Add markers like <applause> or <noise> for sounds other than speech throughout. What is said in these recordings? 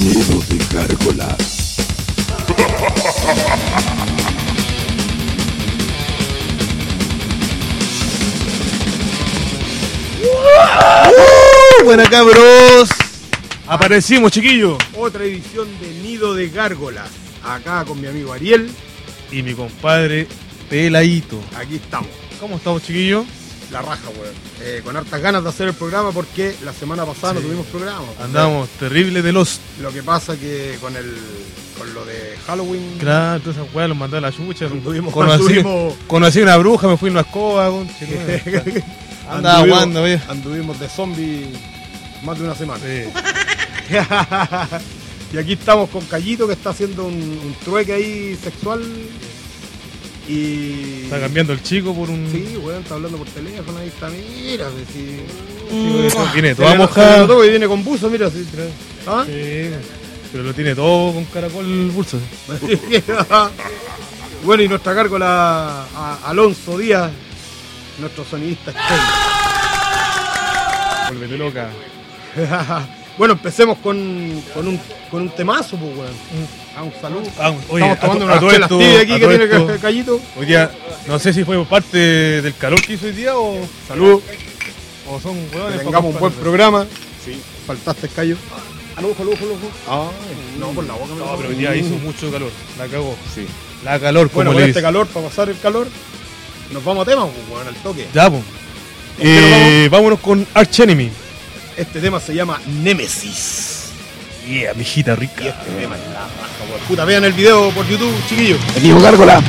Nido de gárgolas. Buena cabros. Aparecimos, chiquillos. Otra edición de Nido de Gárgolas. Acá con mi amigo Ariel. Y mi compadre Peladito. Aquí estamos. ¿Cómo estamos, chiquillos? La raja, weón. Eh, con hartas ganas de hacer el programa porque la semana pasada no tuvimos programa. Andamos terribles de los. Lo que pasa que con el con lo de Halloween Claro, esas weas los mandó a la chucha. Anduvimos- conocí, anduvimos- conocí una bruja, me fui en una escoba. con- <laughs> Andaba aguando, oye. anduvimos de zombie más de una semana. Sí. <laughs> y aquí estamos con Callito que está haciendo un, un trueque ahí sexual. Y. Está cambiando el chico por un. Sí, weón, está hablando por teléfono, ahí está, mira, pues, sí. Sí, weón, Viene toda mojada. notó que viene con buzo, mira, sí. ¿Ah? Sí, pero lo tiene todo con caracol el bolso. <laughs> bueno, y nuestra gárgola a Alonso Díaz, nuestro sonidista. Volvete loca. <laughs> bueno, empecemos con, con, un, con un temazo, pues, weón. A un saludo. Ah, oye, Estamos tomando a, a chelas tibias aquí a que tiene esto, ca- Callito. Hoy día, no sé si fue parte del calor que hizo hoy día o, Salud. o son Que hueones. tengamos un buen programa. Sí. Faltaste, Callo. Al ojo, al ojo, al ojo. Ay, no, por la boca. me No, pero hoy día hizo mucho calor. La cagó. Sí. La calor, como Bueno, le con dice. este calor, para pasar el calor, nos vamos a tema, pues, weón, al toque. Ya, pues. ¿Con qué nos Eh, vámonos con Arch Enemy. Este tema se llama Nemesis. Yeah, mijita Y rica. este tema es la. Puta, vean el video por YouTube, chiquillos. Nido gárgola.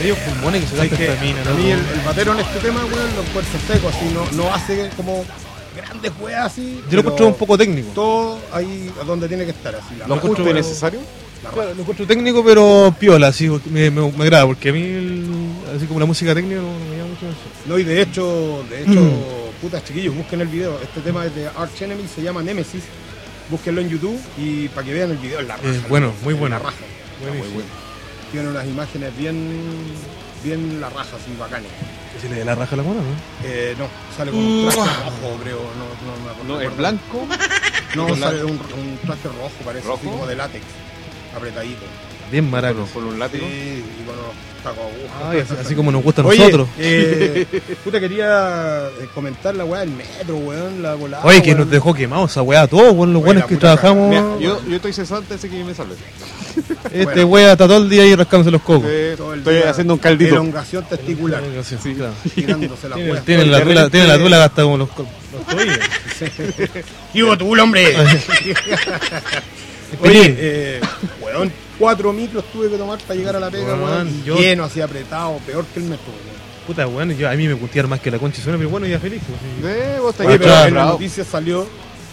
Medio pulmones que se esta mina, a mí ¿no? el, el batero en este tema, weón, lo encuentro seco, así, no, no hace como grandes weas así. Yo lo encuentro un poco técnico. Todo ahí a donde tiene que estar, así. La ¿Lo y pero- necesario? la Claro, lo encuentro técnico, pero piola, así, me, me, me agrada, porque a mí, el- así como la música técnica, no me llama mucho atención. No, y de hecho, de hecho, Mm. putas chiquillos, busquen el video. Este tema es de Arch Enemy, se llama Nemesis. Búsquenlo en YouTube y para que vean el video, es la raja. Eh, bueno, muy es bueno. La raja. Buenísimo. Tiene unas imágenes bien, bien la raja, así bacanes. ¿Se le da la raja a la mona, no? Eh, no, sale con un traje rojo, creo. No, no, me acuerdo. No, es blanco. No, sale un, un traje rojo, parece, así ¿Rojo? como de látex, apretadito. Bien maraco. Con un látigo. Sí, y con unos tacos agujas. Ay, así, así como nos gusta a nosotros. eh, puta, quería eh, comentar la weá del metro, weón, la volada. Oye, que weón. nos dejó quemados esa weá, todos, weón, los la que trabajamos. Mira, yo, yo estoy cesante, así que me sale. Este Bueno. weá está todo el día ahí rascándose los cocos. Eh, estoy día haciendo un caldito. Elongación testicular, Sí, sí, claro. tirándose la Tiene, la tula, tiene la tula gasta como los, los. <laughs> ¿Qué hubo tú, hombre? <laughs> Oye, eh, weón, cuatro micros tuve que tomar para llegar a la pega, Weón, weón. y yo- Lleno, así apretado, peor que el metro, weón. Puta, weón, yo, a mí me gustear más que la concha y suena, pero bueno, ya feliz. pues, sí. Eh, vos ahí pero en la noticia salió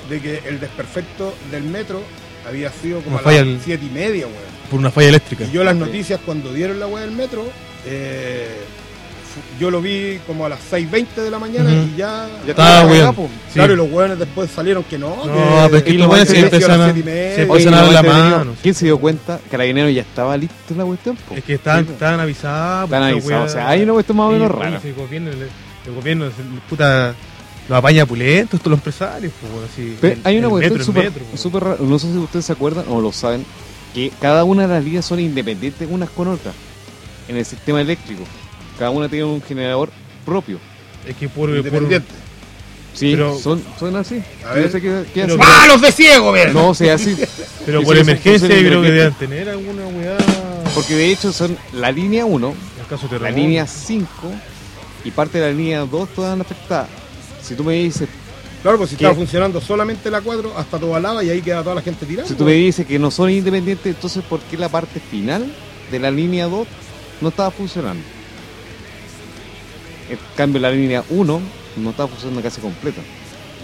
de que el desperfecto del metro había sido como Una a falla las el- siete y media, weón. Por una falla eléctrica. Y yo las noticias cuando dieron la weá del metro, eh, yo lo vi como a las 6.20 de la mañana y ya... Ya Estaba weón. Sí. Claro, y los weones después salieron que no. No, pero es que los lo weones se empiezan a, siete y media. se empiezan a dar la mano. ¿Quién se dio cuenta? Carabinero ya estaba listo la cuestión. po. Es que estaban, Sí, estaban avisados. Weá. o sea, hay una cuestión más o menos Sí, rara. El gobierno, el, el gobierno, el puta, lo apaña pulento, estos los empresarios, pues, así. Pero el- hay una cuestión súper pues. rara. No sé si ustedes se acuerdan o lo saben. Que cada una de las líneas son independientes unas con otras. En el sistema eléctrico. Cada una tiene un generador propio. Es que por, por, Independiente. Sí, Pero- son, son así. A ver. sé Pero- así. ¡Malos de ciego, ver! No, sea así. <laughs> pero por emergencia creo que deben tener alguna weá. Porque de hecho son la línea 1, en caso de la línea 5 y parte de la línea 2 todas afectadas. Si tú me dices, Claro, pues si estaba funcionando solamente la 4 hasta toda lava y ahí queda toda la gente tirada. si tú me dices que no son independientes, entonces ¿por qué la parte final de la línea 2 no estaba funcionando? En cambio la línea 1 no estaba funcionando casi completa.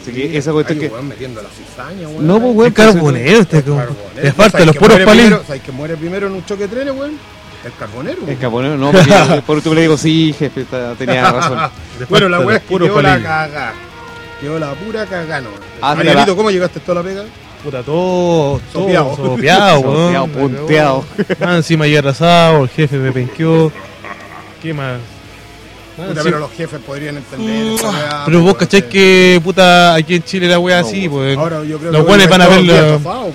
Así que esa cuestión que... metiendo la cizaña, weón. No, pues, Es weón, carbonero este, El como. carbonero. Le falta ¿Sabes los puros primero- ¿Sabes que muere primero en un choque de trenes, weón? El carbonero. El carbonero, no, porque <laughs> por último le digo, sí, jefe, está- tenía <laughs> razón. Bueno, la weá los es que quedó la cagá. Quedó la pura cagá, no. Ah, Marianito, ¿cómo llegaste toda la pega? Puta, todo, todo Sopeado. <laughs> sopeado, weón. Sopeado, punteado. Ah, encima ya arrasado, el jefe me penqueó. ¿Qué más? Ah, Puta, sí. pero los jefes podrían entender weá, Pero vos sí. que, puta, aquí en Chile la weá No, así, pues. Ahora yo creo los que buenos van a todos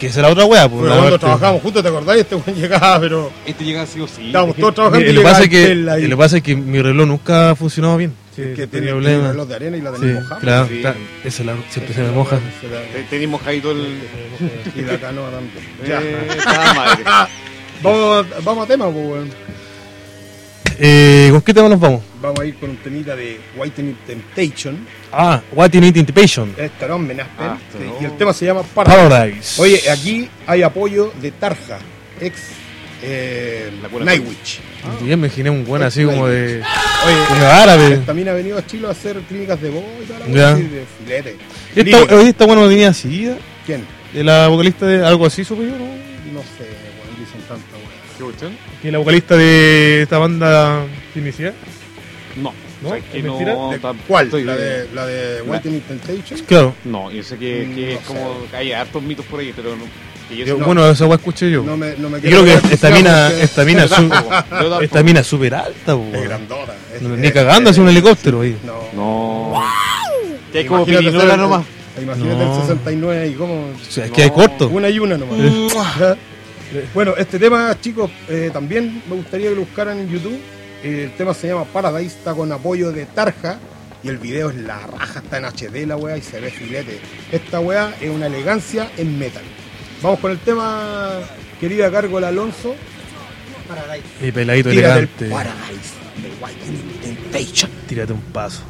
Que será otra weá, pues. La cuando parte- trabajamos juntos, ¿te acordás? Este weón llegaba, pero Este llega así o sí. estábamos todos trabajando Mira, y lo, que pasa llegaba es que, lo que pasa es que mi reloj nunca ha funcionado bien. Sí, que tenía problemas. reloj de arena y la Sí, tenemos mojada. claro, Sí. está- esa la, siempre se me moja. Se la- Te- Tenemos mojadito el... Y la canoa también. Ya. Eh, está madre. <laughs> Vamos, vamos a tema, pues, weón. Eh, ¿Con qué tema nos vamos? Vamos a ir con un temita de Whitening Temptation. Ah, What in It Intipation. Es Tarón Menaspen. Ah, sí, no. Y el tema se llama Paradise. Paradise. Oye, aquí hay apoyo de Tarja, ex eh, Nightwitch. Yo me imaginé un buen así como de. Oye, como árabe. también ha venido a Chile a hacer clínicas de voz y toda la de filete. Esta, hoy esta bueno tenía así, ¿Quién? de la vocalista de algo así, supe yo, ¿no? No sé, ¿Qué cuestión? Que la vocalista de esta banda Finicidad. No. ¿No? ¿Sabes que ¿Es no? ¿De ¿Cuál? estoy ¿La de- de, la de Whitening Temptation? Claro. No, yo sé que, Mm, que no es sé. como... Hay hartos mitos por ahí, pero no... que yo Yo- sé- Bueno, esa weá escuché yo. No me, no me y creo que esta mina, <laughs> porque esta mina, es su- esta mina es súper alta, po, Es weón. grandota. es- No, es- Ni cagando, es- hace un helicóptero ahí. No. No. Que hay como Imagínate pirinola nomás. Imagínate No. el 69 y como O sea, es que hay No. corto. una y una nomás. <laughs> Ya. Bueno, este tema, chicos, eh, también me gustaría que lo buscaran en YouTube. Eh, el tema se llama Paradise, está con apoyo de Tarja. Y el video es la raja, está en HD la weá y se ve filete. Esta weá es una elegancia en metal. Vamos con el tema, querida Cargo Alonso. Paradise. Mi peladito Tírate el elegante. Paradise White Temptation. Tírate un paso.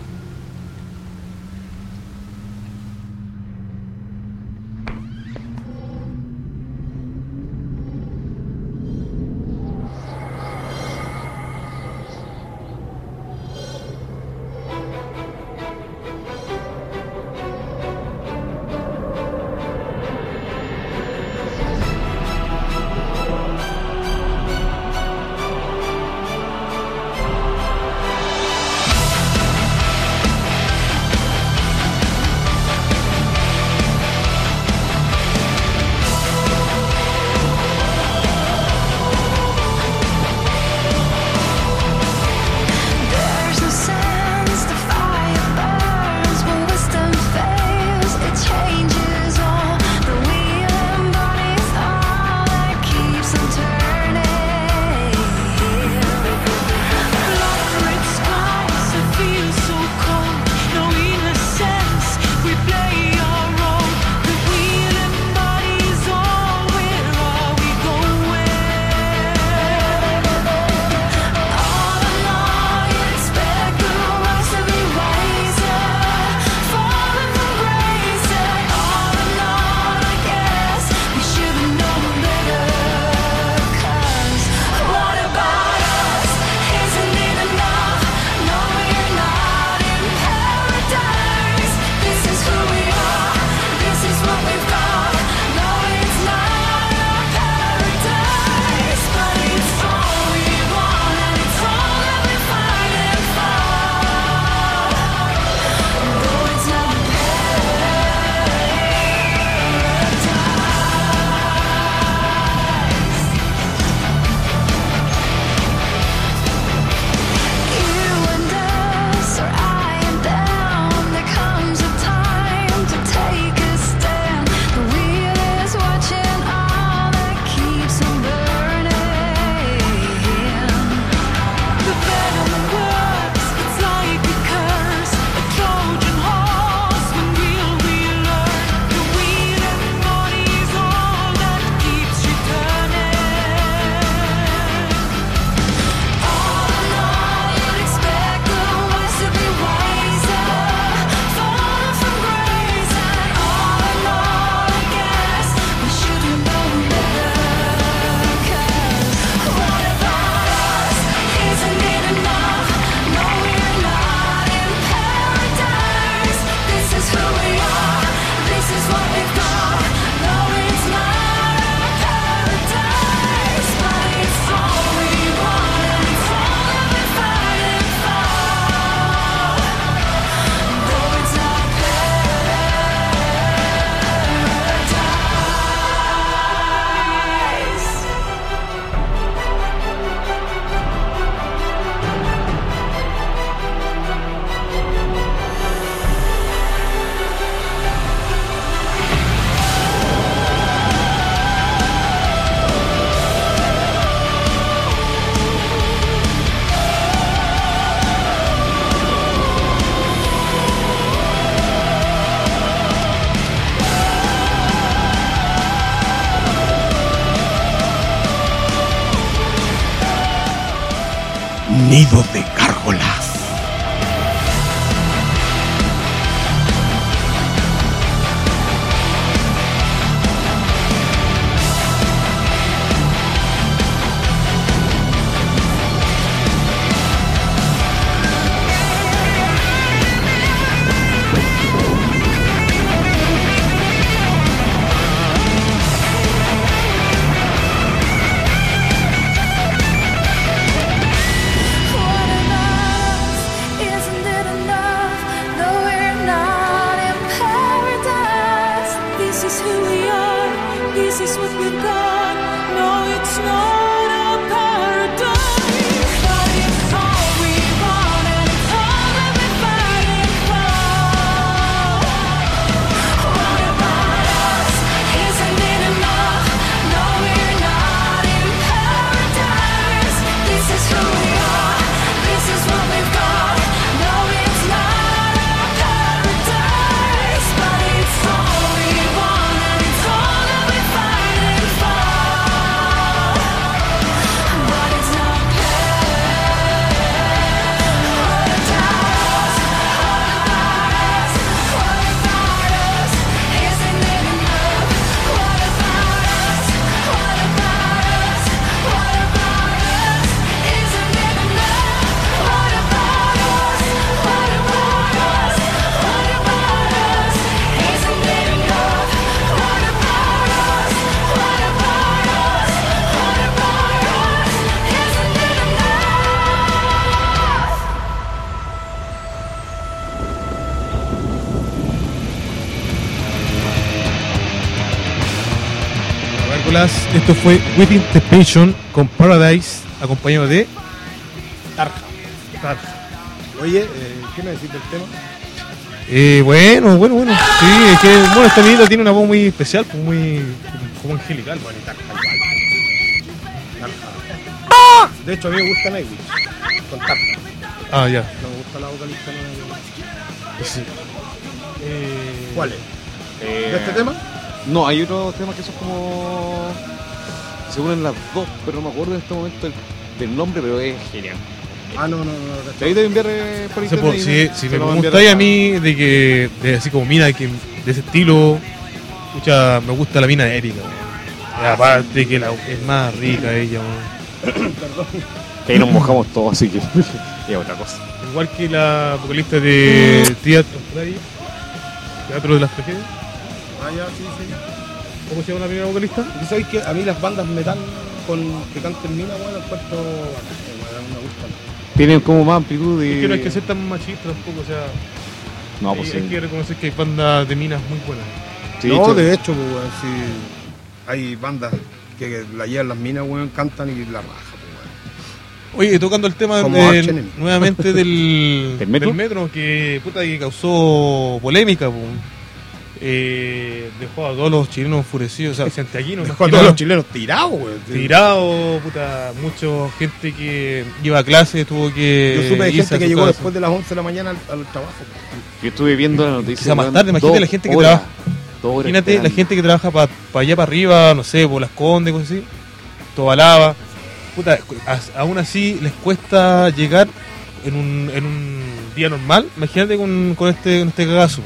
Esto fue Within Temptation con Paradise, acompañado de Tarja. Tarja. Oye, eh, ¿qué me decís del tema? Eh, bueno, bueno, bueno. Sí, es que bueno, esta niña tiene una voz muy especial, pues muy como angelical. Bueno, y Tarja igual. Tarja. De hecho, a mí me gusta Nightwish. Con Tarja. Ah, ya. No me gusta la vocalista. No, Sí. Eh, ¿Cuál es? Eh, ¿De este tema? No, hay otros temas que son como. Se unen las dos, pero no me acuerdo en este momento del, del nombre, pero es genial. Ah, no, no, no. De ahí te enviar eh, por internet. pues, y si, me- si me preguntáis a mí de que, de así como mina, que de ese estilo, escucha, me gusta la mina de Erika. aparte que la, es más rica ella, weón. Que ahí nos mojamos todos, así que. <laughs> es otra cosa. Igual que la vocalista de Teatro Teatro de las Tragedias. Ah, ya, sí, sí. ¿Cómo se llama la primera vocalista? ¿Y sabéis que a mí las bandas metal con que canten mina, bueno, encuentro. eh, bueno, me gustan. Tienen como más amplitud y. Es que no hay que ser tan machista tampoco, o sea, No, hay, pues hay sí. que reconocer que hay bandas de minas muy buenas. Sí, no, hecho- de hecho, pues, weón, sí, hay bandas que la llevan las minas, weón, cantan y la raja, pues, weón. Oye, tocando el tema del- Arch Enemy. nuevamente del, <laughs> ¿Del metro? que puta que causó polémica, po. Eh, dejó a todos los chilenos enfurecidos, o sea, santiaguinos Dejó a todos los chilenos tirados, tirados, puta, mucha gente que iba a clase tuvo que Yo supe de gente que llegó casa. después de las 11 de la mañana al, al trabajo. Yo estuve viendo la noticia. Quizá más tarde, imagínate la gente que horas, trabaja. Imagínate la gente que trabaja para allá para arriba, no sé, por las condes, cosas así, Tobalaba. Puta, aún así les cuesta llegar en un, en un día normal. Imagínate con, con este, con este cagazo.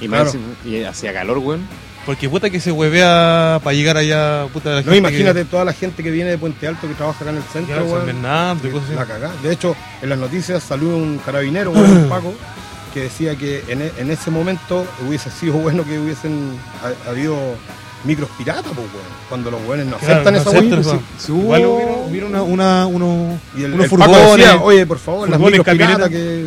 Y, más Claro. encima- y hacía calor, weón. Porque puta que se huevea para llegar allá, puta la No, gente imagínate toda la gente que viene de Puente Alto que trabaja acá en el centro, claro, San weón. Bernardo y cosas La así. cagá. De hecho, en las noticias salió un carabinero, weón, un <clears throat> Paco, que decía que en, e- en ese momento hubiese sido bueno que hubiesen ha- habido micros piratas, pues, weón. Cuando los weones no Claro, aceptan no esa aceptan pues, Si hubo- Igual hubieron, hubieron una, una, unos, Y el, unos el Paco furgones, decía, oye, por favor, las micros piratas que...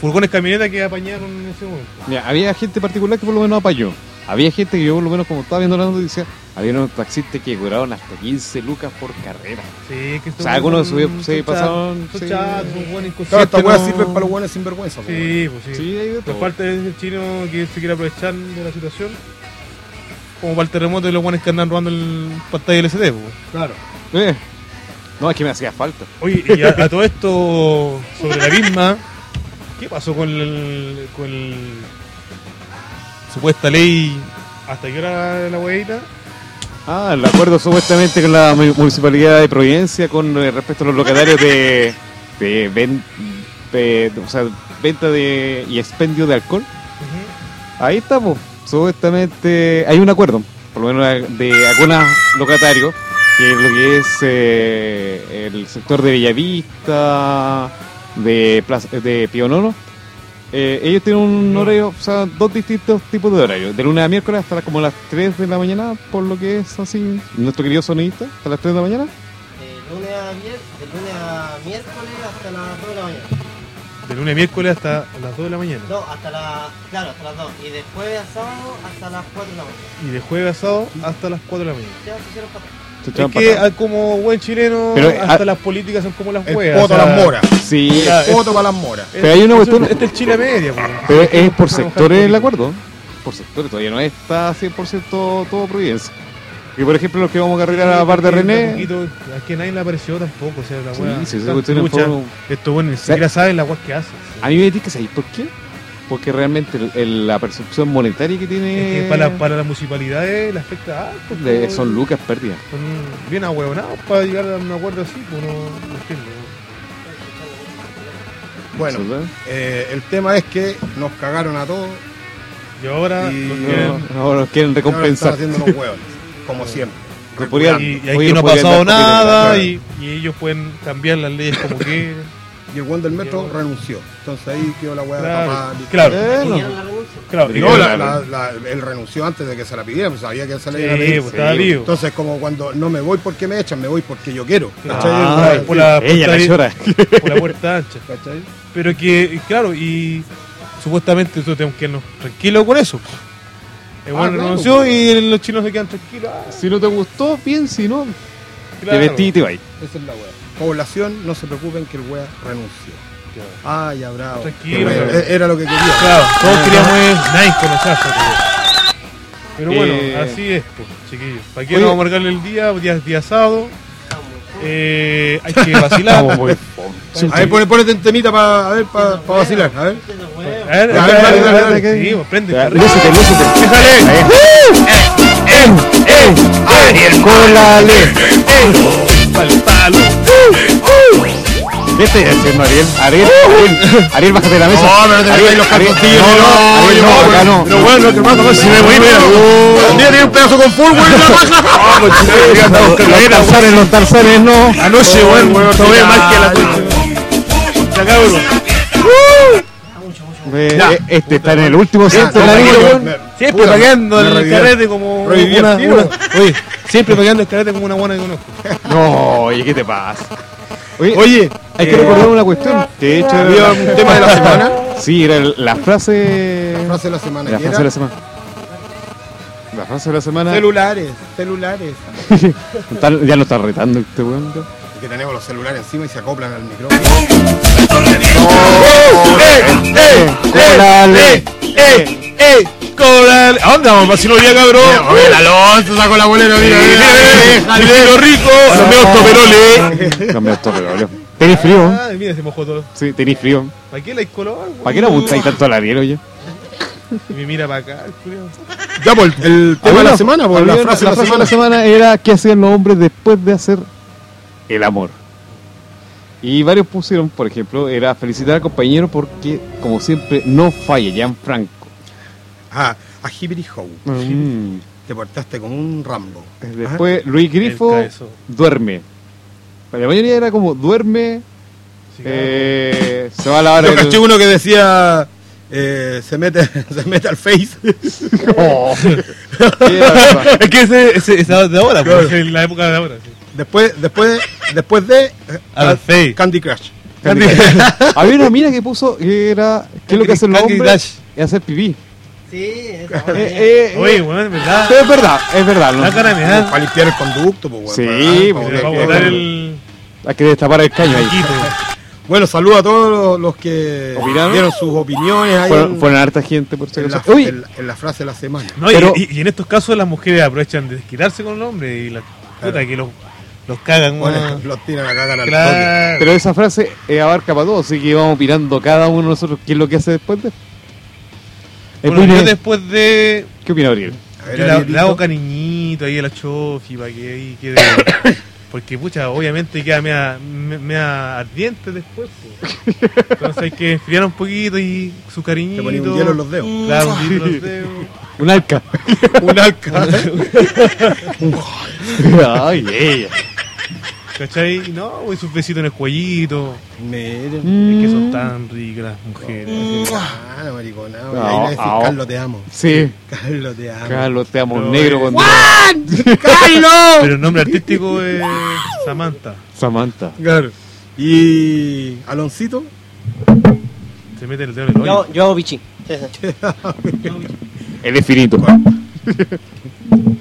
furgones camionetas que apañaron en ese momento. Mira, había gente particular que por lo menos apañó. Había gente que yo por lo menos como estaba viendo la noticia, había unos taxistas que cobraron hasta 15 lucas por carrera. Sí, que O sea, algunos se- se pasaron, sí. chatos, son buenos Claro, weas no- sirven para los buenos sinvergüenza, pues. Sí, pues sí. Sí, hay de Por todo. falta de ese chino que se quiere aprovechar de la situación. Como para el terremoto de los buenos que andan robando el pantalla LCD. pues. Claro. Eh. No, es que me hacía falta. Oye, y a, a todo esto sobre la misma, <laughs> ¿qué pasó con el, con el supuesta ley? ¿Hasta qué hora la huevita? Ah, el acuerdo supuestamente con la mu- municipalidad de Providencia con eh, respecto a los locatarios de, de, ven- de- o sea, venta de y expendio de alcohol. Ahí estamos. Supuestamente hay un acuerdo, por lo menos de algunos locatarios, que es lo que es eh, el sector de Bellavista, de, Plaza- de Pionono. Eh, ellos tienen un horario, o sea, dos distintos tipos de horarios. De lunes a miércoles hasta las- como las 3 de la mañana, por lo que es así, nuestro querido sonidista, hasta las 3 de la mañana. De lunes a, de lunes a miércoles hasta las 2 de la mañana. De lunes a miércoles hasta las 2 de la mañana. No, hasta la, claro, hasta las 2. Y de jueves a sábado hasta las 4 de la mañana. Y de jueves a sábado hasta las 4 de la mañana. Ya se hicieron patas. Se Es que ah, como buen chileno, Pero, hasta ah, las políticas son como las huevas. poto o a sea, las moras. Sí, poto para las moras. Pero hay una cuestión- Este es Chile media. pues. pero es por sectores el acuerdo. Por sectores, todavía no está 100% todo Providencia. Y por ejemplo, los que vamos a cargar a la par de a René. poquito, Es que nadie le apareció tampoco. O sea, la Sí, hueá. sí, es lucha. Esto bueno, ni siquiera saben la hueá que hace. A mí me dice que ¿sabéis por qué? Porque realmente el- el- la percepción monetaria que Es tiene que para, para las municipalidades le afecta harto. pues, son lucas pérdidas. Son bien ahueonados para llegar a un acuerdo así. Pues no, no entiendo. Bueno, eh, el tema es que nos cagaron a todos Y ahora Y los no, quieren- No, <laughs> ahora nos quieren ahora están recompensar. haciendo los huevos, como <laughs> siempre. Podrían- y, y aquí no ha pasado nada y, y ellos pueden cambiar las leyes como <laughs> quieren. Y el buen del metro renunció. Entonces ahí quedó la hueá Claro, tapada. claro, Eh, claro. y No, que- la- la- la- él renunció antes de que se la pidieran, pues sabía que se la iban a Sí, pedir. pues, estaba vivo. Entonces, como cuando no me voy porque me echan, me voy porque yo quiero. Ah, ¿Cachai? por la Ella la puerta- <laughs> por la puerta ancha. ¿Cachai? Pero que, y claro, y supuestamente nosotros tenemos que quedarnos tranquilos con eso. El Ah, bueno claro, renunció pues. y los chinos se quedan tranquilos. Ah, Si no te gustó, bien, si no, claro. te vestí y te vas. Esa es la hueá. Población, no se preocupen que el hueá renunció. Ah, ya, bravo. Tranquilo, Qué bueno, bravo. e- Era lo que quería. Claro, todos queríamos es nice con nosotros. Pero bueno, Eh, así es, pues, chiquillos. ¿Para qué no vamos a marcarle el día? Día, día sábado. Eh, hay que <laughs> vacilar. A ver, ponete, ponete en temita para ver, para vacilar. A ver. A ver, a ver, a ver, dale, a ver, dale. sí, pues, prende. Ya, carrera. Lúcete, lúcete. ¡Déjale! ¡Cólale! Pal ¿Qué estás haciendo, Ariel? Ariel, Ariel, Ariel, bájate de la mesa. No, pero te Ariel, los calzoncillos, no, no, no, Ariel, no, no, acá no. Pero bueno, que hermano, si me voy, mira. Tiene un pedazo con full, güey. Los tarzanes, los tarzanes, no. Anoche, weón, tomé más que la. Eh, Este está en el último centro la Siempre me el carrete como Oye, siempre paqueando el carrete como una buena que conozco. No, oye, ¿qué te pasa? Oye, Oye, hay que eh, recordar una cuestión. De hecho había un tema de la semana. Sí, era la frase. Frase de la semana. La frase era de la semana. La frase de la semana. Celulares, celulares. Ya lo está retando este weón. que tenemos los celulares encima y se acoplan al micrófono. ¡Cólale! ¡Eh! ¡Eh! ¡Coral! ¿A dónde vamos? Vacilo día, cabrón. Oye, el Alonso sacó la bolera, mira, mira, mira. Dinero rico, los meos toperoles. Pero boludo. Tenís frío. Ah, mira, se mojó todo. Sí, tenís frío. ¿Para qué la hay color? güey? ¿Para qué le apuntáis tanto al Ariel, oye? Y me mira para acá, el culiao. Ya, pues, el tema de la semana, pues, la frase de la la semana era ¿qué hacían los hombres después de hacer el amor? Y varios pusieron, por ejemplo, era felicitar al compañero porque, como siempre, no falla, Gianfranco. Ah, a Hibbity How. Mm. Te portaste como un Rambo. Después, Luis Grifo duerme. La mayoría era como duerme, Sí, eh, se va a la hora Yo caché uno que decía. eh, se mete <laughs> se mete al face. <laughs> <laughs> ¿Qué era? Es que ese, ese, esa de ahora, Claro. pues, es la época de ahora. Sí. Después, después, después de. eh, Al face. Candy Crush. <laughs> Había una mina que puso que era ¿qué es lo que hacen los Candy hombres? Es hacer pipí. Sí, esa Eh, eh, eh, Oye, weón, ¿verdad? pero es verdad, es verdad. Para limpiar el conducto, pues, Sí, bueno, pues, a botar el. Hay que destapar el caño ahí. Bueno, saludo a todos los, los que ¿Opinaron? dieron sus opiniones ahí Fueron, harta gente, por si en la, en la- en la frase de la semana. No, y- Pero- y, y en estos casos las mujeres aprovechan de desquitarse con los hombres y la puta que los, los cagan. Bueno, <laughs> los tiran a cagar al toque. Claro. pero esa frase eh, abarca para todos, así que vamos opinando cada uno de nosotros qué es lo que hace después de. Bueno, yo después de. ¿Qué opina Gabriel? Yo le hago cariñito ahí a la chofi para que ahí quede. <coughs> Porque, pucha, obviamente queda mea, me- mea ardiente después. Entonces hay que enfriar un poquito y su cariñito. Te ponía un hielo en los dedos. Claro, un hielo en los dedos. Un alca. <laughs> Un alca. <laughs> Ay, ella. ¿Cachai? No, y sus besitos en el cuellito. Miren. Es que son tan ricas las mujeres. Ah, maricona. No, ahí le decís, Carlos, te amo. Sí. Carlos, te amo. Carlos, te amo, Pero, negro con <laughs> ¡Carlos! Pero el nombre artístico es <laughs> Samantha. Samantha. Claro. Y Aloncito, Se mete el dedo en el Yo, hoyo. yo hago bichi. Sí, <laughs> sí. Él es finito.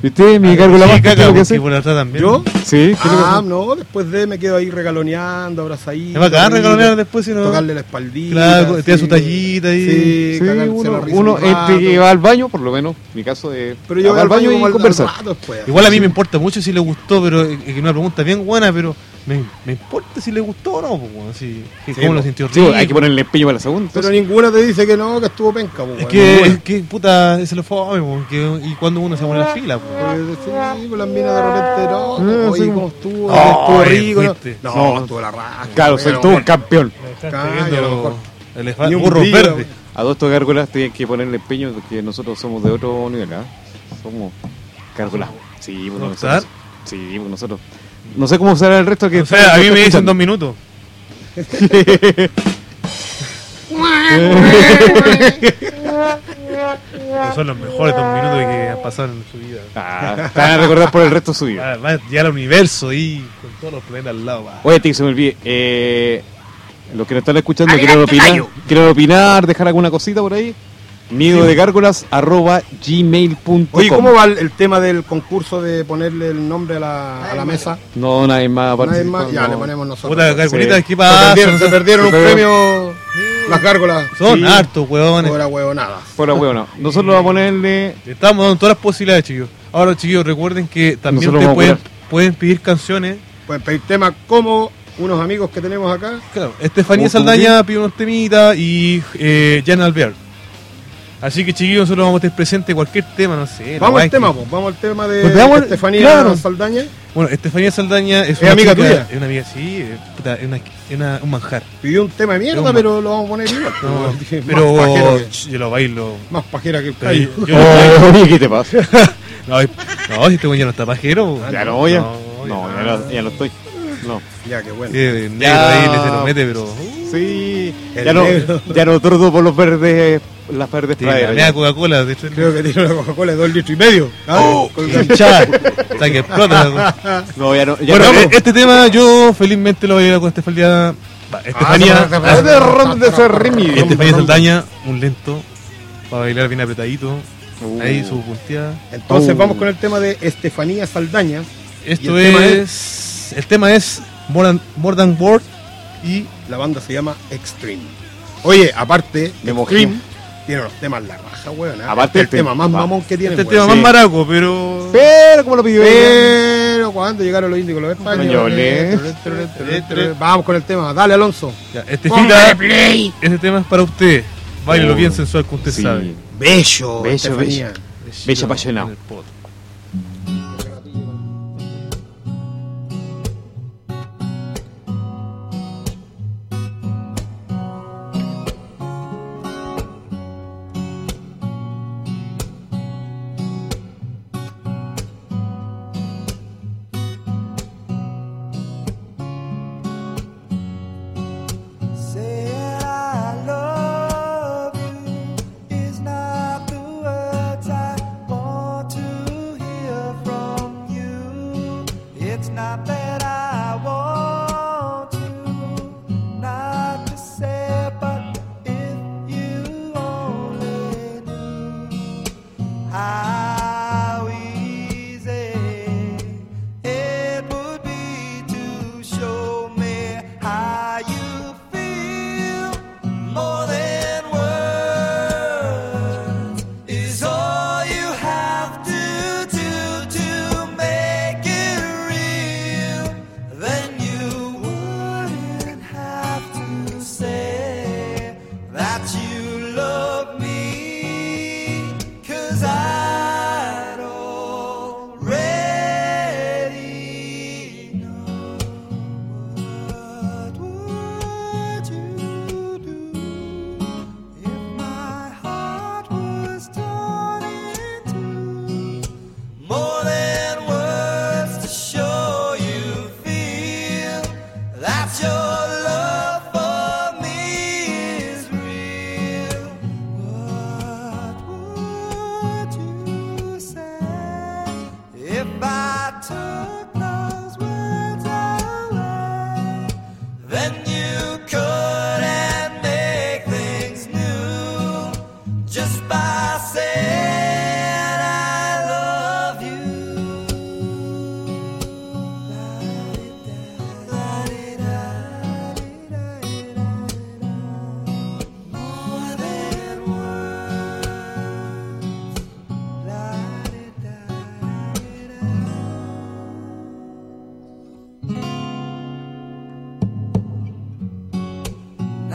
¿Y usted, mi cargo la Sí, más ¿qué es caca, lo que porque hace? por atrás también. ¿yo? Sí, ¿qué es lo que Ah, no, después de me quedo ahí regaloneando, abrazadito. Es bacán rico, regalonear después si no. Tocarle la espaldita. Claro, sí. tiene su tallita ahí. Sí, Sí, uno, uno entre que va al baño, por lo menos, mi caso es Pero yo va al baño y conversar. Igual a mí me importa mucho si le gustó, pero es que una pregunta bien buena, pero me, me importa si le gustó o no, pues, weón, si, que Sí, cómo lo po. sintió Sí, rico. hay que ponerle empeño para la segunda. Pero entonces. ninguna te dice que no, que estuvo penca. pues, Es que, es que puta, se lo fue, po, que, y cuando uno se pone en la fila, pues. Porque sí, pues las minas de repente, no, Ah, oye, sí. ¿cómo estuvo? Ay, ¿Estuvo rico? ¿no? fuiste. No, No. estuvo la raja. Claro, Pero, todo un bueno, campeón. Están Caña, a lo viendo mejor. elefante, Ni un burros brillo. verdes. A dos estos gárgolas tienen que ponerle empeño porque nosotros somos de otro nivel, ¿ah? Somos gárgolas. Sí, pues ¿Rockstar? nosotros. Sí, pues nosotros. No sé cómo será el resto que O sea, a mí me dicen dos minutos. <laughs> Son los mejores dos minutos que han pasado en su vida. Ah, te van a recordar por el resto de su vida. Va, va ya al universo y con todos los planetas al lado. va. Oye, te se me olvide. Eh, los que nos están escuchando quieren opinar, quieren opinar, dejar alguna cosita por ahí. Nido de gárgolas arroba gmail.com. Oye, ¿cómo va el, el tema del concurso de ponerle el nombre a la, a la mesa? No, nadie más Nadie más, ya no. le ponemos nosotros. Puta, Gargolitas, Sí. ¿qué se perdieron, se perdieron un premio las gárgolas. Son Sí. hartos, huevones. Fuera huevonadas. Fuera huevo, Nosotros vamos a ponerle. Estamos dando todas las posibilidades, chicos. Ahora, chicos, recuerden que también ustedes pueden, pueden pedir canciones. Pueden pedir temas como unos amigos que tenemos acá. Claro, Estefanía ¿Cómo- cómo Saldaña pide unos temitas y eh, Jan Albert. Así que, chiquillos, nosotros vamos a estar presentes cualquier tema, no sé. Vamos al tema, pues, vamos al tema de Pues veamos- Estefanía claro. Saldaña. Bueno, Estefanía Saldaña es, ¿Es una amiga chica- tuya? Es una amiga, sí, eh, puta, es, una, es una- un manjar. Pidió un tema de mierda, pero lo vamos a poner igual. No, pero que- ch, yo lo bailo. más pajera que el bailo. <laughs> Oye, ¿qué te pasa? <laughs> No, no, si este güey ya no está pajero. Ya no, ya. No, No, ya no, ya no estoy. No. Ya, qué bueno. Eh, negro Ya. ahí le se lo mete, pero. Uh, Sí. El Ya no, negro. ya no tordo por los verdes. Las verdes ya. Coca-Cola, de hecho. Creo que tiene una Coca-Cola de 2 litros y medio. Oh, Con- hinchada. <laughs> O sea, que explota. la cosa. <laughs> No, ya no. Ya Bueno, no. eh, este tema yo felizmente lo voy a ir con Estefanía. Estefanía. Es de ron de ser Remy. Estefanía Saldaña, un lento. Para bailar bien apretadito. Uh. Ahí su punteada. Entonces Oh. vamos con el tema de Estefanía Saldaña. Esto el tema es. El tema es More Than, Word y La banda se llama Extreme. Oye, aparte, Me mojé. Tiene unos temas la raja, weón. ¿ah? Aparte el el te- tema más mamón que tiene. este es el weón. tema sí. más maraco, pero. Pero, ¿cómo lo pidió? Pero cuando llegaron los indios los Españoles. Vamos con el tema. Dale, Alonso. Ya, Estefita, este tema es para usted. Baile Oh. bien sensual que usted Sí. sabe. Bello, Bello, Estefanía. Bello apasionado.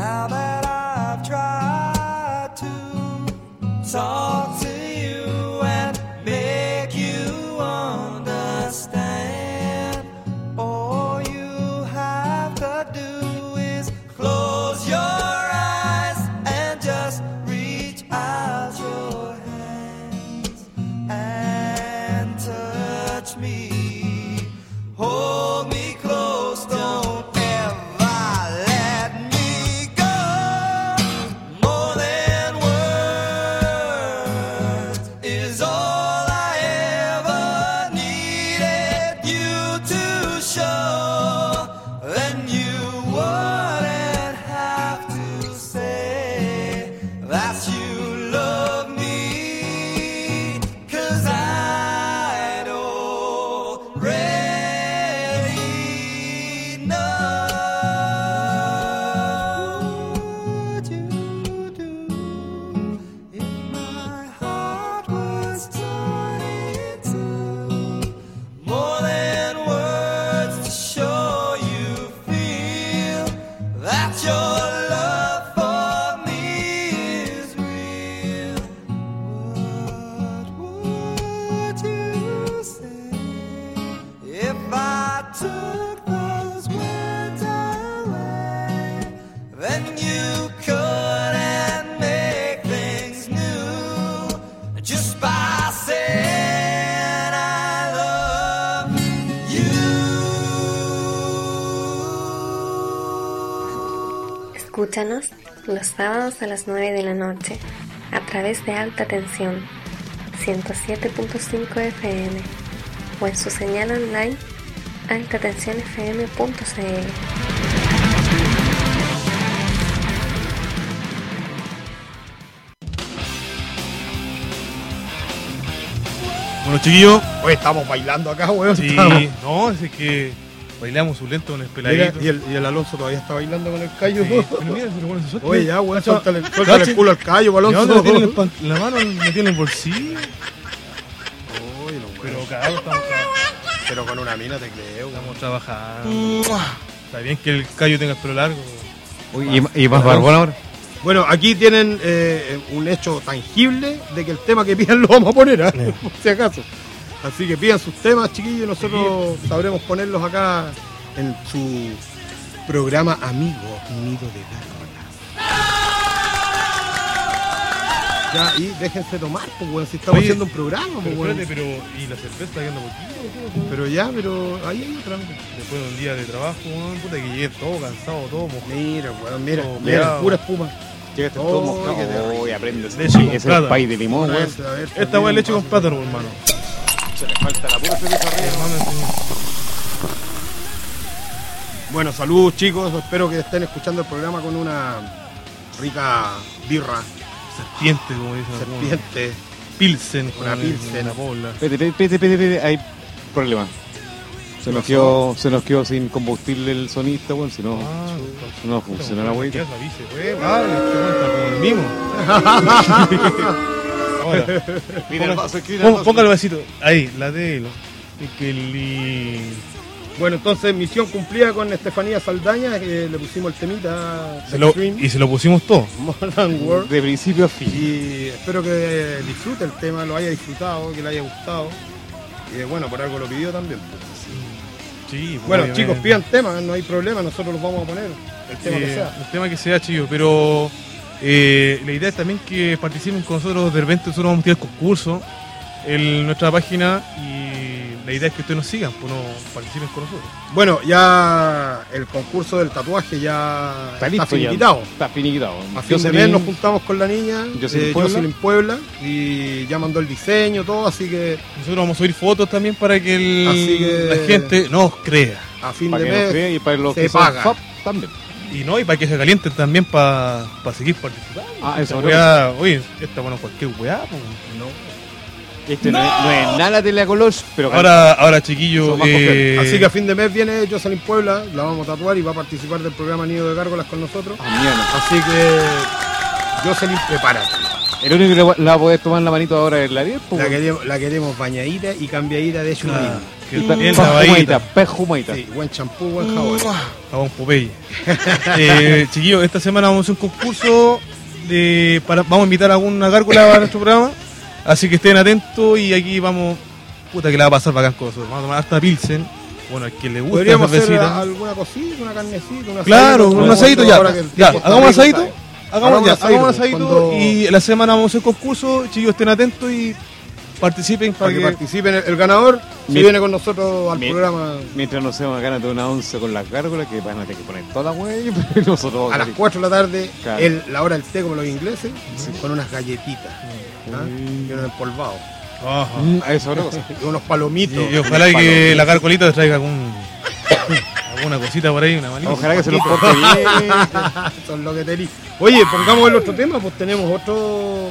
Now that Escúchanos los sábados a las 9 de la noche a través de alta tensión 107.5 FM o en su señal online altatensionfm.cl. Bueno, chiquillos, Oye, estamos bailando acá, weón. sí, Estamos- no, es que bailamos un lento con el peladito. y, el, y el Alonso todavía está bailando con el callo. Sí, pero mira, pero bueno, se suelta. Oye, ya, weón, suéltale, suéltale el culo al callo, ¿y dónde Alonso. lo tiene en el pan- la mano? ¿Lo tiene en el bolsillo? Oye, no, weón. Pero cagado, estamos, trabajando, Pero con una mina te creo, weón. estamos trabajando. Está bien que el callo tenga el pelo largo. Uy, ¿Y, y más barbón ahora? Bueno, aquí tienen eh, un hecho tangible de que el tema que pidan lo vamos a poner, ¿ah? <laughs> por si acaso. Así que pidan sus temas, chiquillos, nosotros sabremos ponerlos acá en su programa amigo Nido de Gárgolas. Ya, y déjense tomar, pues, weón, si estamos Oye, haciendo un programa, pues, Pero weón. espérate, pero. ¿Y la cerveza está quedando poquito? Pero ya, pero ahí hay otra. Después de un día de trabajo, weón, puta que llegué todo cansado, todo mojado. Mira, weón, mira, mira, pura espuma. Llegaste Oh, todo mojado. qué terrible. Uy, aprende. Leche Sí, con ese es el pay de limón, weón. Esta es leche con plátano, hermano. Se le falta la pura cerveza arriba. Hermano, Bueno, saludos chicos, espero que estén escuchando el programa con una rica birra, serpiente, como dicen algunos. serpiente. Pilsen, Una dicen Pilsen. en la pobla. Espérate, espérate, espérate, espérate, hay problema. Se nos, quedó, se nos quedó sin combustible el sonista, weón, si no, Ah, no funciona la ¿Qué weita. haces, avise, weón? Ah, este weón está como el mimo. <laughs> Ahora, <laughs> Mira el ponga- vaso, el pon- vaso. ponga el vasito. Ahí, la de Qué lindo. Bueno, entonces misión cumplida con Estefanía Saldaña, que le pusimos el temita Se lo- y se lo pusimos todo. Modern World. De principio a fin. Y espero que disfrute el tema, lo haya disfrutado, que le haya gustado. Y eh, bueno, por algo lo pidió también. Sí, Bueno, obviamente. chicos, pidan temas, no hay problema, nosotros los vamos a poner, el tema que sea. El tema que sea, chicos, pero eh, la idea es también que participen con nosotros. De repente, nosotros vamos a tirar concurso en nuestra página y la idea es que ustedes nos sigan, pues no participen con nosotros. Bueno, ya el concurso del tatuaje ya Está listo ya. finiquitado. Está finiquitado. A fin de mes nos juntamos con la niña, Jocelyn eh, Puebla. Jocelyn Puebla, y ya mandó el diseño, todo, así que Nosotros vamos a subir fotos también para que, el- Así que- la gente nos crea. a fin Para de que nos mes crea y para los se que son paga. FAP también. Y no, y para que se calienten también para seguir participando. Ah, Esta eso weá, oye, esta bueno cualquier weá, pues. Este no, es, no es nada Teleacolosh, pero Ahora, ahora más eh, Así que a fin de mes viene Jocelyn Puebla, la vamos a tatuar y va a participar del programa Nido de Gárgolas con nosotros. Ah. Así que Jocelyn, prepárate. El único que la va a poder tomar la manito ahora es la 10, pues. La queremos, la queremos bañadita y cambiadita de chumín. ah, que Está- bien lavadita, perjumadita. Sí, buen champú, buen jabón. jabón Popeye. <laughs> eh, chiquillos, esta semana vamos a hacer un concurso de, para, vamos a invitar a alguna gárgola a nuestro programa, así que estén atentos y aquí vamos, puta que la va a pasar bacán con nosotros. Vamos a tomar harta pilsen, bueno, a quien le gusta Podríamos hacer alguna cosita, una carnecita, una Claro, asadito, un asadito ya. que Ya, hagamos asadito. Hagamos, ya, un asadito, hagamos un asadito cuando- y la semana vamos a hacer concurso, chicos estén atentos y participen para Para que que... participen el, el ganador, si viene con nosotros al mi- programa Mientras nos seamos ganas de una once con las gárgolas, que van a tener que poner toda la wey, <laughs> pero nosotros a las salir. 4 de la tarde, Claro. el- la hora del té como los ingleses, con unas galletitas, ¿ah? y unos empolvados, Ajá. Mm, eso y unos palomitos. Y, y ojalá que la carcolita te traiga algún, alguna cosita por ahí, una manita. Ojalá que se los porte bien. <laughs> Eso es lo que tenéis. Oye, pongamos el otro tema, pues tenemos otro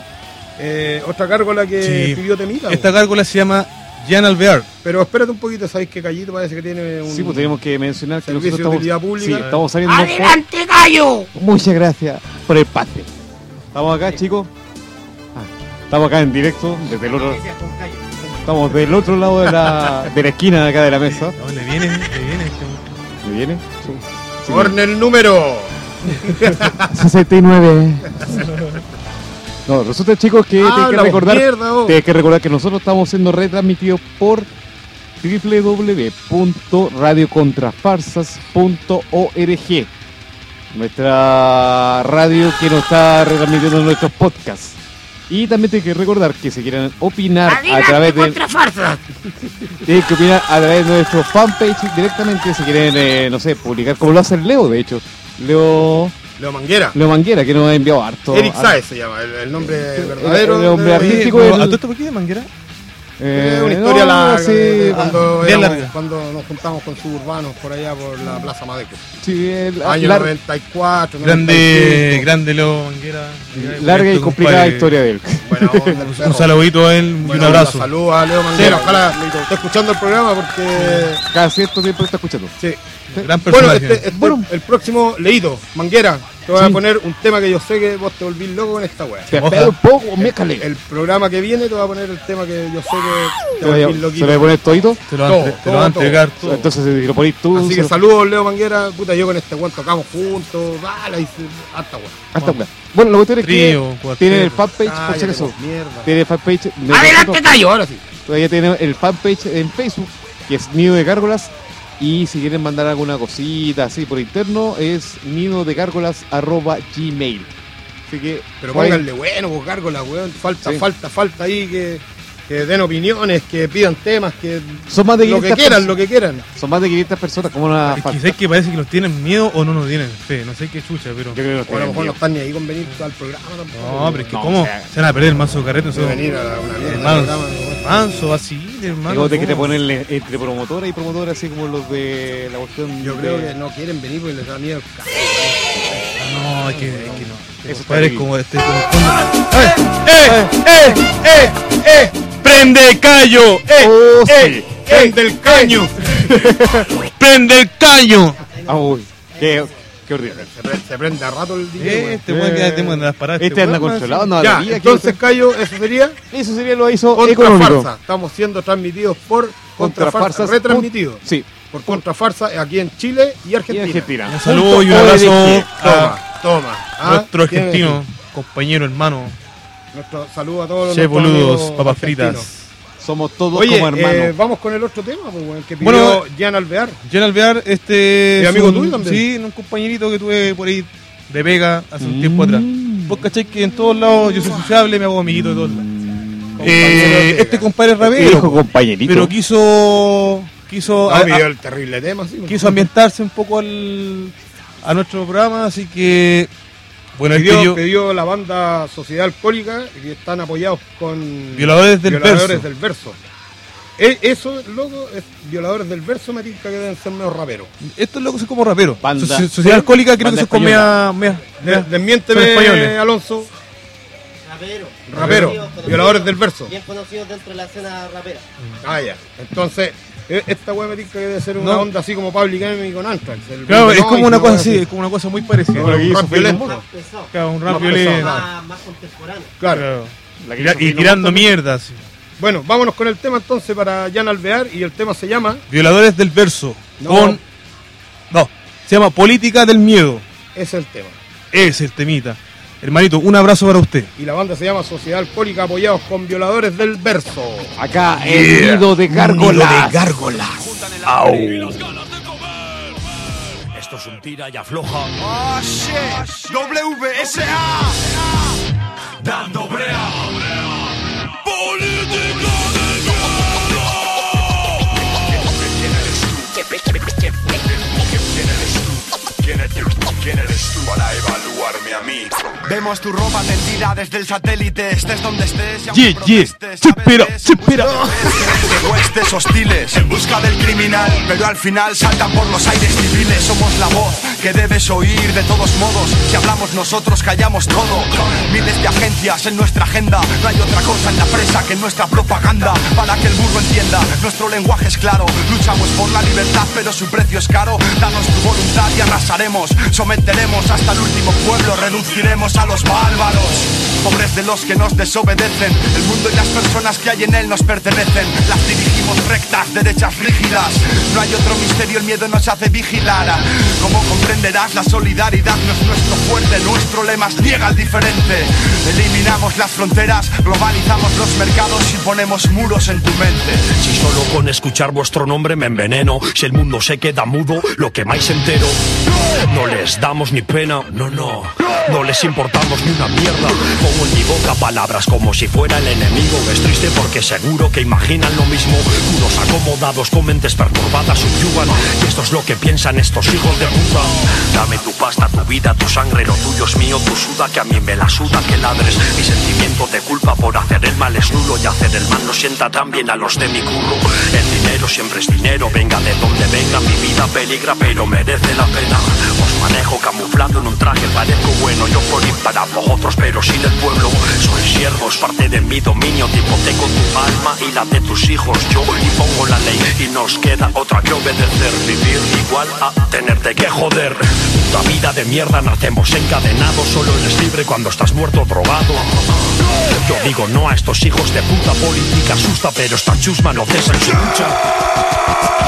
eh, otra gárgola que Sí. pidió temita. Esta gárgola se llama Jan Alvear. Pero espérate un poquito, sabéis que Callito parece que tiene un Sí, pues tenemos que mencionar que nosotros utilidad estamos, pública. sí, estamos saliendo ¡Adelante, gallo! Muchas gracias por el pase. Estamos acá, chicos. Ah, estamos acá en directo, desde el otro, estamos del otro lado de la, <laughs> de la esquina de acá de la mesa. No, le viene, le viene. este- ¿Me viene? Sí. Sí, Corner número. <laughs> 69. <laughs> No, resulta chicos que Ah, hay que recordar, mierda, oh. que recordar que nosotros estamos siendo retransmitidos por www.radiocontrafarsas.org Nuestra radio que nos está retransmitiendo nuestros podcasts. Y también tienen que recordar que si quieren opinar a través de. <laughs> Tienen que opinar a través de nuestro fanpage directamente si quieren, eh, no sé, publicar como lo hace Leo, de hecho. Leo, Leo Manguera. Leo Manguera, que nos ha enviado harto. Eric Saez se llama, el, el nombre verdadero. el nombre de- artístico. Oye, el- pero, ¿A todo esto por qué de manguera? Eh, una historia no, larga sí, cuando, bien éramos- larga. cuando nos juntamos con suburbanos por allá por la Plaza Madeco. sí, el- Año lar- 94, Grande, 95. grande Leo Manguera. larga y complicada compadre, historia de él. El <laughs> Un saludito a él y un abrazo. Saludos a Leo Manguera. Sí. Ojalá esté escuchando el programa porque. Cada cierto tiempo está escuchando. Sí. Gran Bueno, personaje. este, este- Bueno. el próximo leído, Manguera, te voy Sí. a poner un tema que yo sé que vos te volvís loco con esta weá. Te espero un poco, mécale. El programa que viene te voy a poner el tema que yo sé que te volvís se lo loquito. voy a poner todito. Te lo, todo, van, te lo van a entregar todo. Entonces, si lo ponís tú. Así que lo- saludos, Leo Manguera. Puta, yo con este weón tocamos juntos. Se- harta weá. Hasta acá. Bueno, la cuestión es que tienen el fanpage, por si acaso. Tiene el fanpage. de Adelante, callo, ahora sí. Todavía tiene el fanpage en Facebook, que es Nido de Gárgolas. Y si quieren mandar alguna cosita así por interno, es nido de gárgolas arroba gmail. Así que. Pero pónganle bueno, vos gárgola, weón. Falta, Sí. falta, falta ahí que, que den opiniones, que pidan temas, que Son más de lo 500 que quieran, lo que quieran. Son más de 500 personas, como una Es que sé que parece que nos tienen miedo o no nos tienen fe. No sé qué chucha, pero. Yo creo que los O a lo mejor no están ni ahí con venir al programa tampoco. No, pero es que No, ¿cómo? o sea- Se van a perder el manso carrete. De nosotros. venir a una mierda. Programa, weón. manso, así, hermano. Digo, te quiere ¿cómo? ponerle entre promotora y promotora, así como los de la cuestión. Yo de- creo que no quieren venir porque les da miedo. No, es que, es que no. Eso Compadre, está es como este. Como ¡Eh! ¡Eh! ¡Eh! ¡Eh! ¡Eh! ¡Prende el callo! ¡Eh! Oh, sí. ¡Eh! ¡Prende el caño! <laughs> ¡Prende el caño! Uy, qué, qué horrible. Se, pre- se prende a rato el. Eh, weón. Este weón que tenemos en las paradas. Este anda controlado, no Ya, hablaría. entonces, Cayo, eso sería Eso sería lo hizo Contra económico. Farsa. Estamos siendo transmitidos por Contra Contra Farsa, farsas. retransmitidos Sí, por Contra Farsa aquí en Chile y y Argentina. Argentina. Un saludo y un abrazo. Toma, a toma. ¿ah? nuestro argentino, compañero, hermano, Nuestro saludo a todos los Chef nuestros Boludos, papas argentinos. fritas. Somos todos Oye, como hermanos. eh, vamos con el otro tema, pues, que pidió Bueno, Jan Alvear. Jan Alvear, este. ¿Y amigo tuyo también? Sí, un compañerito que tuve por ahí de Vega hace un Mm. tiempo atrás. Vos cachai que en todos lados yo soy sociable, me hago amiguito de todos lados. Compañero Eh, este compadre es Dijo rapero, compañerito. pero quiso. Quiso, No, a- pidió a- el terrible tema, sí. quiso ambientarse un poco al, a nuestro programa, así que. Bueno, él pidió, pidió pidió la banda Sociedad Alcohólica y están apoyados con Violadores del Violadores Verso. del Verso. E- Eso, loco, es Violadores del Verso, me que deben ser medio raperos. Estos locos son como raperos. Banda- Soci- Sociedad Alcohólica creo banda que son como mea, mea, De- mea- Desmiénteme. Alonso. Rapero. Rapero, violadores del verso. Bien conocidos dentro de la escena rapera. Ah, ya. Entonces, esta weá me que debe ser una No. onda así como Public Enemy con Anthrax. Claro, es como una cosa así, es como una cosa muy parecida. Como Un rap violento. Más pesado. Claro, un rap Más violento. pesado. Más, más contemporáneo. Claro. Y, tirando Montón. mierdas. Bueno, vámonos con el tema entonces para Jan Alvear y el tema se llama Violadores del verso. No. Con. No. Se llama Política del Miedo. Ese es el tema. Es el temita. Hermanito, un abrazo para usted. Y la banda se llama Sociedad Alcohólica apoyados con Violadores del Verso. Acá el nido de gárgolas. Esto es un tira y afloja. ¡Oh, shit! WSA. Dando brea. Política del ¿Quién eres tú? ¿Quién eres tú para evaluarme a mí? Vemos tu ropa tendida desde el satélite, estés donde estés. Yeah, yeah. protestes, Sí, a pero, veces sí, en busca pero. de de huestes hostiles en busca del criminal, pero al final saltan por los aires civiles. Somos la voz que debes oír de todos modos. Si hablamos nosotros, callamos todo. Miles de agencias en nuestra agenda. No hay otra cosa en la presa que nuestra propaganda. Para que el burro entienda, nuestro lenguaje es claro. Luchamos por la libertad, pero su precio es caro. Danos tu voluntad y arrasaremos. Someteremos hasta el último pueblo. Reduciremos a los bárbaros. Pobres de los que nos desobedecen. El mundo y las personas que hay en él nos pertenecen. Las dirigimos rectas, derechas rígidas. No hay otro misterio, el miedo nos hace vigilar. Como comprenderás, la solidaridad no es nuestro fuerte. Nuestro lema es niega al diferente. Eliminamos las fronteras, globalizamos los mercados y ponemos muros en tu mente. Si solo con escuchar vuestro nombre me enveneno, si el mundo se queda mudo, lo que más entero. No les damos ni pena, no, no. No les importamos ni una mierda. Pongo en mi boca palabras como si fuera el enemigo. Es triste porque seguro que imaginan lo mismo. Unos acomodados con mentes perturbadas subyugan. Y esto es lo que piensan estos hijos de puta. Dame tu pasta, tu vida, tu sangre, lo tuyo es mío, tu suda que a mí me la suda que ladres. Mi sentimiento de culpa por hacer el mal es nulo y hacer el mal no sienta tan bien a los de mi curro. El dinero siempre es dinero, venga de donde venga, mi vida peligra pero merece la pena. Os manejo camuflado en un traje, parezco bueno, yo por ir para vosotros pero sin el pueblo. Soy siervo, es parte de mi dominio, te hipoteco tu alma y la de tus hijos. Yo impongo la ley y nos queda otra que obedecer. Vivir igual a tenerte que joder. Puta vida de mierda, nacemos encadenados, solo eres libre cuando estás muerto drogado. Yo digo no a estos hijos de puta política asusta, pero esta chusma no cesa en su lucha.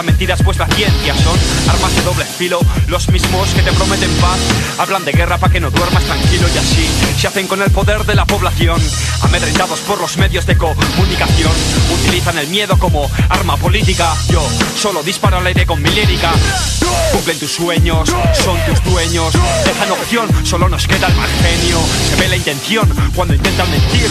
La mentira es ciencia, son armas de doble filo, los mismos que te prometen paz, hablan de guerra para que no duermas tranquilo y así se hacen con el poder de la población, amedrentados por los medios de comunicación, utilizan el miedo como arma política, yo solo disparo al aire con mi lírica, cumplen tus sueños, son tus dueños, dejan opción, solo nos queda el mal genio, se ve la intención cuando intentan mentir,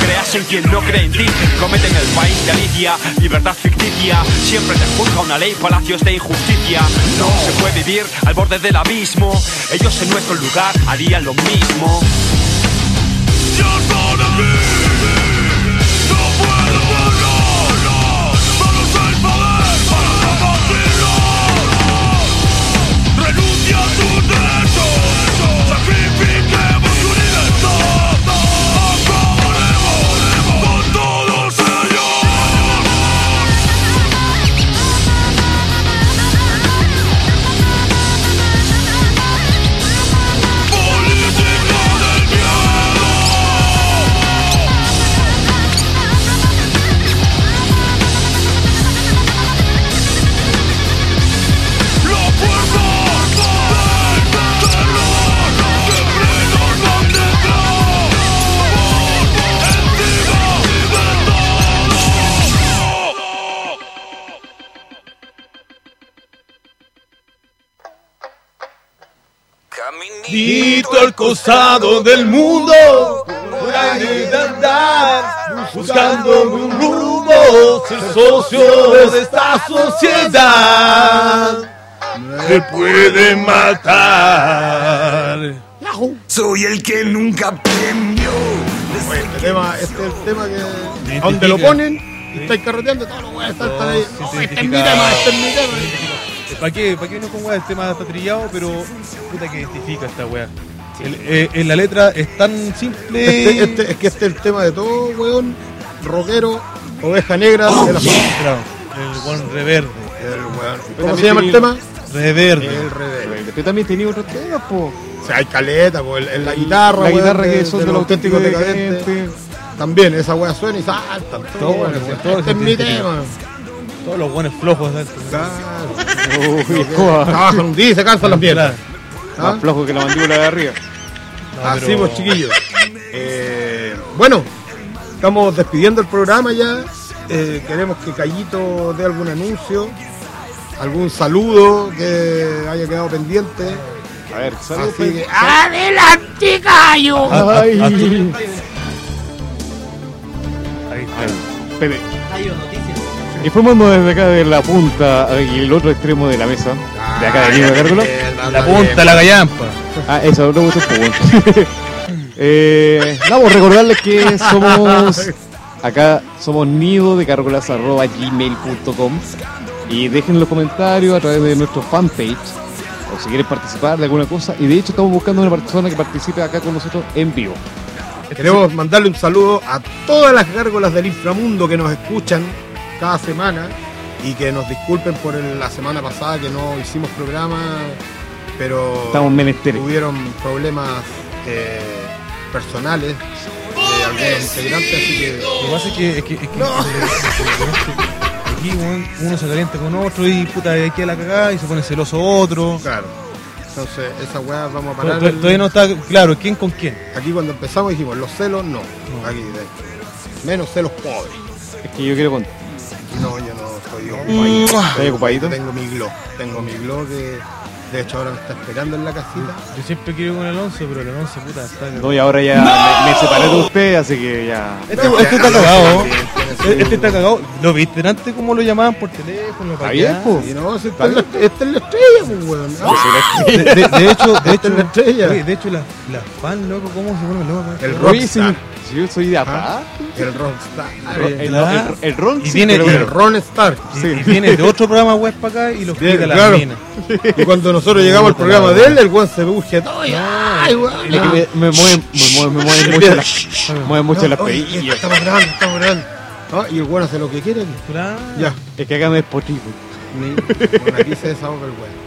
creas en quien no cree en ti, prometen el país de Alicia, libertad ficticia, siempre te una ley, palacios de injusticia, no se puede vivir al borde del abismo, ellos en nuestro lugar harían lo mismo. Renuncia costado del mundo, por ahí de andar, buscando un rumbo, ser socio de esta sociedad. Me puede matar. Soy el que nunca aprendió. Este tema, este es el tema que. A donde lo ponen y estáis carreteando, todos los weones están ahí. se Oh, este es mi tema, este es mi tema. ¿Para qué? ¿Para qué no con weá? El tema está trillado, pero puta que identifica esta weá. El- eh, en la letra es tan simple. Este, este- es que este es el tema de todo, weón. Rockero, oveja negra de la zona. Claro, el buen reverde. El weón. ¿Cómo se llama el tema? Reverde. El reverde. Pero también tenía otros temas, po. O sea, hay caleta, po, el- el- la guitarra, La weón, guitarra que de- son de de los auténticos decadentes. decadentes. También, esa weá suena y saltan. Todo, Todo, weón, weón, este es mi tema. Todos los buenos flojos. Claro. Uy. Trabajan un día y se cansan las piernas. ¿Ah? Más flojo que la mandíbula de arriba. No, Así pero- pues, <laughs> chiquillos. Eh, bueno, estamos despidiendo el programa ya. Eh, queremos que Callito dé algún anuncio, algún saludo que haya quedado pendiente. A ver, saludos. Así que, ¡Adelante, gallo! Ay. Ahí está. Pepe. Noticias. Informamos desde acá de la punta y el otro extremo de la mesa. De acá de Lima Cárcolo. La punta, la gallampa. Ah, eso, no gustó <laughs> eh, vamos a recordarles que somos acá somos nido de gmail.com y dejen los comentarios a través de nuestro fanpage o si quieren participar de alguna cosa. Y de hecho estamos buscando una persona que participe acá con nosotros en vivo. Queremos mandarle un saludo a todas las gárgolas del inframundo que nos escuchan cada semana y que nos disculpen por el- la semana pasada que no hicimos programa, pero Estamos tuvieron problemas eh, personales de algunos integrantes, así que Lo que pasa es que, es que, es que- aquí uno se calienta con otro y puta, de aquí a la cagada y se pone celoso otro. claro. Entonces, esa weá vamos a parar. el- Todavía no está claro quién con quién. Aquí cuando empezamos dijimos, los celos no. Aquí, de- menos celos pobres. Es que yo quiero contar. No, yo no. ¿Estás ocupadito? Tengo mi glow. Tengo mi glow que de hecho ahora me está esperando en la casita. Yo siempre quiero ir con el Alonso, pero el Alonso puta está No, y ahora ya me, me separé de usted, así que ya. Este, este está cagado. Este este está cagado. ¿Lo viste antes cómo lo llamaban por teléfono? para allá? Y no, si esta, es la, esta es la estrella, pues, weón. <laughs> De, de- de hecho, de hecho, la estrella. oye, de hecho, las las fan, loco, ¿cómo se ponen locos? El rockstar. Si yo soy de acá. El rockstar. El, el, el, el ron, Y sí, viene- y- El Ron Star. Y, y viene de otro programa web para acá y lo explica la claro. mina. Y cuando nosotros <laughs> llegamos al programa de él, el weón se buge todo. y, ¡Ay, weón! Es que me, me mueven, me mueven, me mueven mucho las, <laughs> me mueven mucho las Oye, pedillas. Estamos grabando, estamos grabando. Ah, y el weón hace lo que quiere. Claro. Ya. Es que acá me despotrico. Bueno, aquí se desahoga el weón.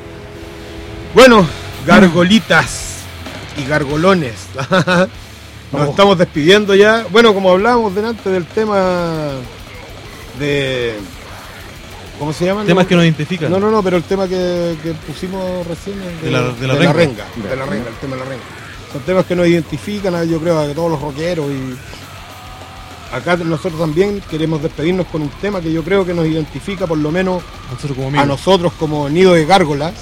Bueno, gargolitas y gargolones. <laughs> Nos estamos despidiendo ya. Bueno, como hablábamos delante del tema de. ¿Cómo se llama? Temas que nos identifican. No, no, no, pero el tema que, que pusimos recién es De la- de la renga. renga. De la renga, el tema de la renga. Son temas que nos identifican, yo creo, a todos los rockeros y. Acá nosotros también queremos despedirnos con un tema que yo creo que nos identifica por lo menos Nosotros como a nosotros como nido de gárgolas.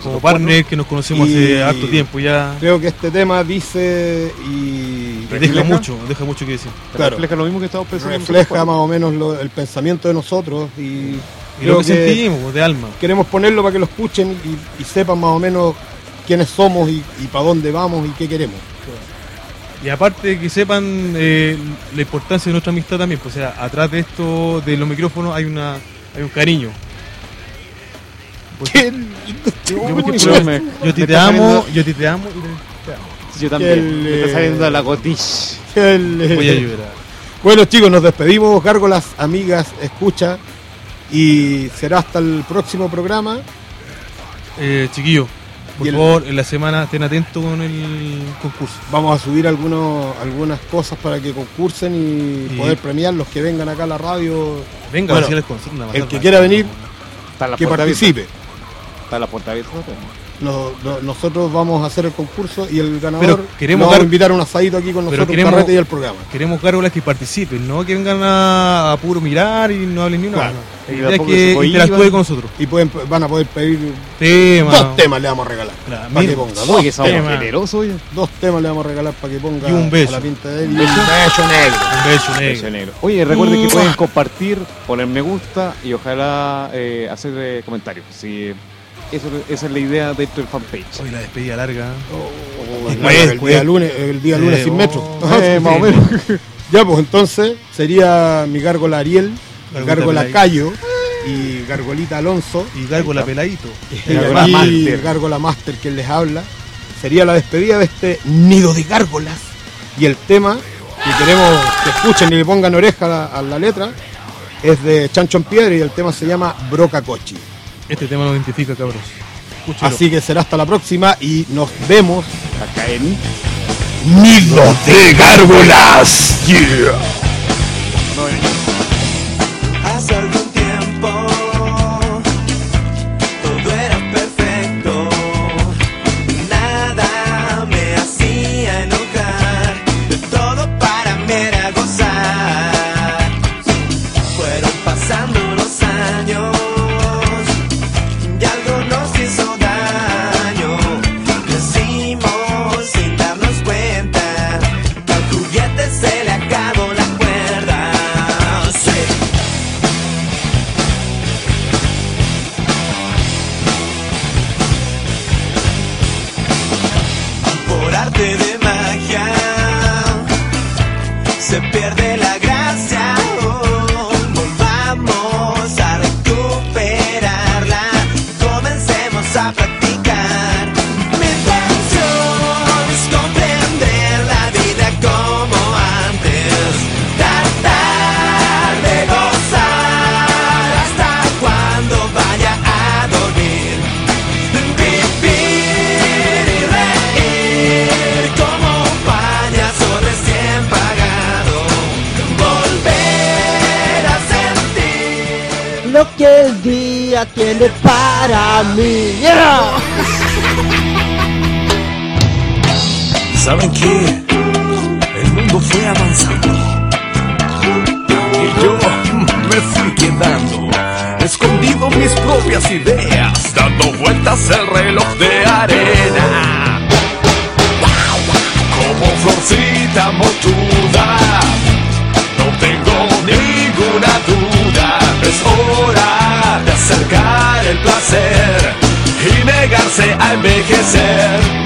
Como partner que nos conocemos Y- hace harto tiempo ya. Creo que este tema dice y Deja mucho, deja mucho que decir. Claro. Refleja lo mismo que estamos pensando. refleja más o menos lo- el pensamiento de nosotros y, Y creo lo que sentimos, de alma. queremos ponerlo para que lo escuchen y, y sepan más o menos quiénes somos y, para dónde vamos y qué queremos. Y aparte que sepan eh, la importancia de nuestra amistad también, pues, o sea, atrás de esto, de los micrófonos, hay una hay un cariño. Ti te está amo, yo te amo y te amo. Yo también. Me está eh, saliendo la gotich. El- Voy a llorar. Bueno chicos, nos despedimos, gárgolas, amigas, escucha y será hasta el próximo programa. Eh, chiquillo, por el- favor, en la semana estén atentos con el concurso. Vamos a subir algunos, algunas cosas para que concursen y Y- poder premiar los que vengan acá a la radio. Venga, Bueno, así les consigna, El que quiera venir, que participe. Está la puerta abierta. No- no- nosotros vamos a hacer el concurso y el ganador Pero queremos lo vamos a invitar a un asadito aquí con nosotros, queremos- carrete y el programa. Queremos gárgolas que participen, no que vengan a, a puro mirar y no hablen ni una. Claro. La idea es que interactúe con nosotros. Y pueden, van a poder pedir Tema. dos temas le vamos a regalar. Claro, para que ponga. Dos, que somos tema. generosos, oye. dos temas le vamos a regalar para que ponga Y un beso. a la pinta de él. Y un beso negro. Un beso negro. Beso negro. Oye, recuerden que pueden compartir, poner me gusta y ojalá eh, hacer eh, comentarios. Sí, eso, esa es la idea dentro del fanpage. Hoy la despedida larga. Oh, el, día lunes, el día lunes Eh, sin oh, metro. Eh, <laughs> más o menos. Ya, pues entonces sería mi gárgola Ariel, Gárgola. Cayo y gargolita Alonso. Y gárgola peladito. Y Gárgola Master. Gárgola Master quien les habla. Sería la despedida de este nido de gárgolas. Y el tema que queremos que escuchen y le pongan oreja a la, a la letra es de Chancho en Piedra y el tema se llama Broca Cochi. Este tema nos identifica, cabros. Escúchelo. Así que será hasta la próxima y nos vemos Acá en Nido de gárgolas. Yeah. Día tiene para mí. Yeah. ¿Saben qué? El mundo fue avanzando. Y yo me fui quedando, escondido mis propias ideas, dando vueltas el reloj de arena. Como florcita motuda, placer y negarse a envejecer.